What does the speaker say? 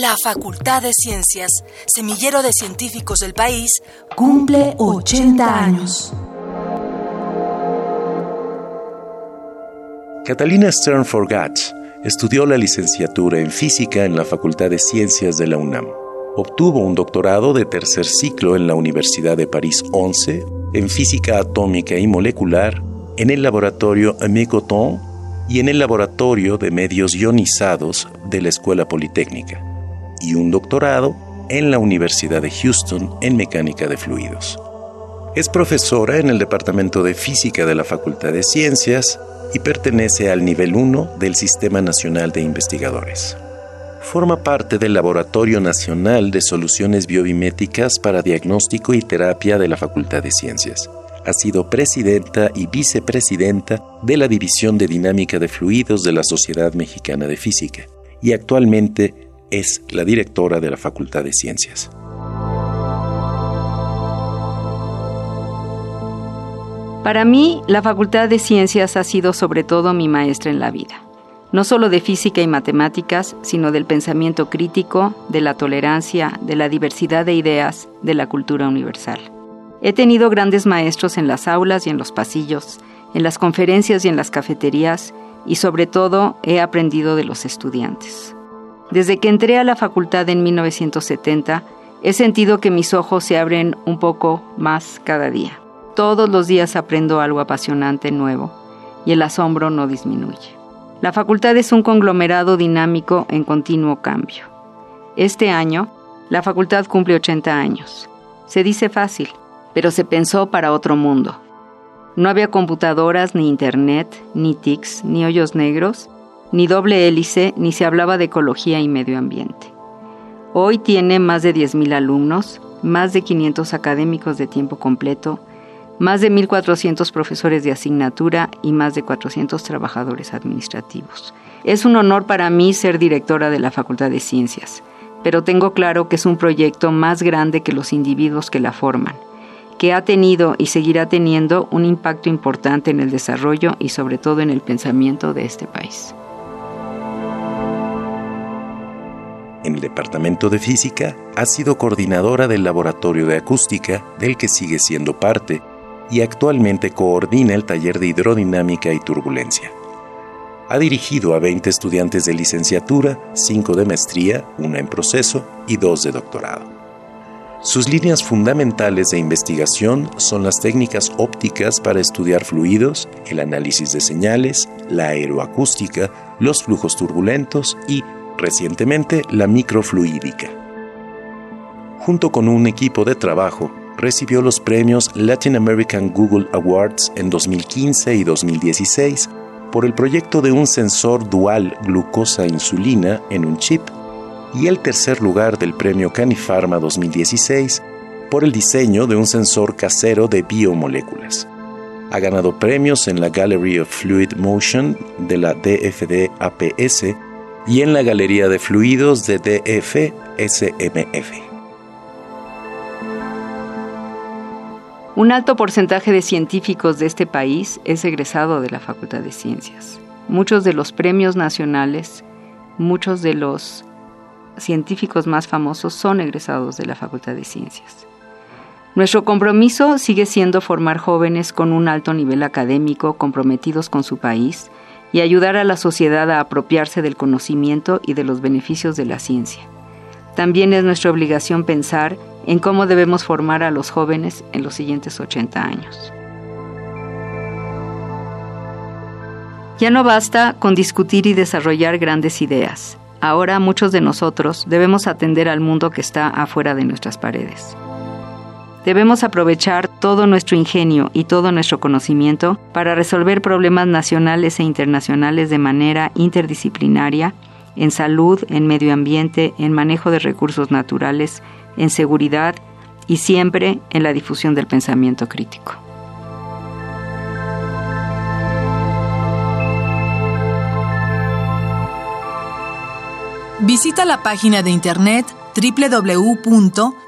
La Facultad de Ciencias, semillero de científicos del país, cumple 80 años. Catalina Stern Forgatz estudió la licenciatura en física en la Facultad de Ciencias de la UNAM. Obtuvo un doctorado de tercer ciclo en la Universidad de París 11 en física atómica y molecular en el laboratorio Amécoton y en el laboratorio de medios ionizados de la Escuela Politécnica y un doctorado en la Universidad de Houston en mecánica de fluidos. Es profesora en el Departamento de Física de la Facultad de Ciencias y pertenece al nivel 1 del Sistema Nacional de Investigadores. Forma parte del Laboratorio Nacional de Soluciones Biomiméticas para Diagnóstico y Terapia de la Facultad de Ciencias. Ha sido presidenta y vicepresidenta de la División de Dinámica de Fluidos de la Sociedad Mexicana de Física y actualmente es la directora de la Facultad de Ciencias. Para mí, la Facultad de Ciencias ha sido sobre todo mi maestra en la vida, no solo de física y matemáticas, sino del pensamiento crítico, de la tolerancia, de la diversidad de ideas, de la cultura universal. He tenido grandes maestros en las aulas y en los pasillos, en las conferencias y en las cafeterías, y sobre todo he aprendido de los estudiantes. Desde que entré a la facultad en 1970, he sentido que mis ojos se abren un poco más cada día. Todos los días aprendo algo apasionante nuevo y el asombro no disminuye. La facultad es un conglomerado dinámico en continuo cambio. Este año, la facultad cumple 80 años. Se dice fácil, pero se pensó para otro mundo. No había computadoras, ni internet, ni TICs, ni hoyos negros, ni doble hélice, ni se hablaba de ecología y medio ambiente. Hoy tiene más de 10.000 alumnos, más de 500 académicos de tiempo completo, más de 1.400 profesores de asignatura y más de 400 trabajadores administrativos. Es un honor para mí ser directora de la Facultad de Ciencias, pero tengo claro que es un proyecto más grande que los individuos que la forman, que ha tenido y seguirá teniendo un impacto importante en el desarrollo y sobre todo en el pensamiento de este país. En el Departamento de Física ha sido coordinadora del Laboratorio de Acústica, del que sigue siendo parte, y actualmente coordina el taller de hidrodinámica y turbulencia. Ha dirigido a 20 estudiantes de licenciatura, 5 de maestría, una en proceso y 2 de doctorado. Sus líneas fundamentales de investigación son las técnicas ópticas para estudiar fluidos, el análisis de señales, la aeroacústica, los flujos turbulentos y recientemente la microfluídica. Junto con un equipo de trabajo, recibió los premios Latin American Google Awards en 2015 y 2016 por el proyecto de un sensor dual glucosa-insulina en un chip y el tercer lugar del premio Canifarma 2016 por el diseño de un sensor casero de biomoléculas. Ha ganado premios en la Gallery of Fluid Motion de la DFD APS y en la Galería de Fluidos de DF-SMF. Un alto porcentaje de científicos de este país es egresado de la Facultad de Ciencias. Muchos de los premios nacionales, muchos de los científicos más famosos son egresados de la Facultad de Ciencias. Nuestro compromiso sigue siendo formar jóvenes con un alto nivel académico comprometidos con su país y ayudar a la sociedad a apropiarse del conocimiento y de los beneficios de la ciencia. También es nuestra obligación pensar en cómo debemos formar a los jóvenes en los siguientes 80 años. Ya no basta con discutir y desarrollar grandes ideas. Ahora muchos de nosotros debemos atender al mundo que está afuera de nuestras paredes. Debemos aprovechar todo nuestro ingenio y todo nuestro conocimiento para resolver problemas nacionales e internacionales de manera interdisciplinaria, en salud, en medio ambiente, en manejo de recursos naturales, en seguridad y siempre en la difusión del pensamiento crítico. Visita la página de internet www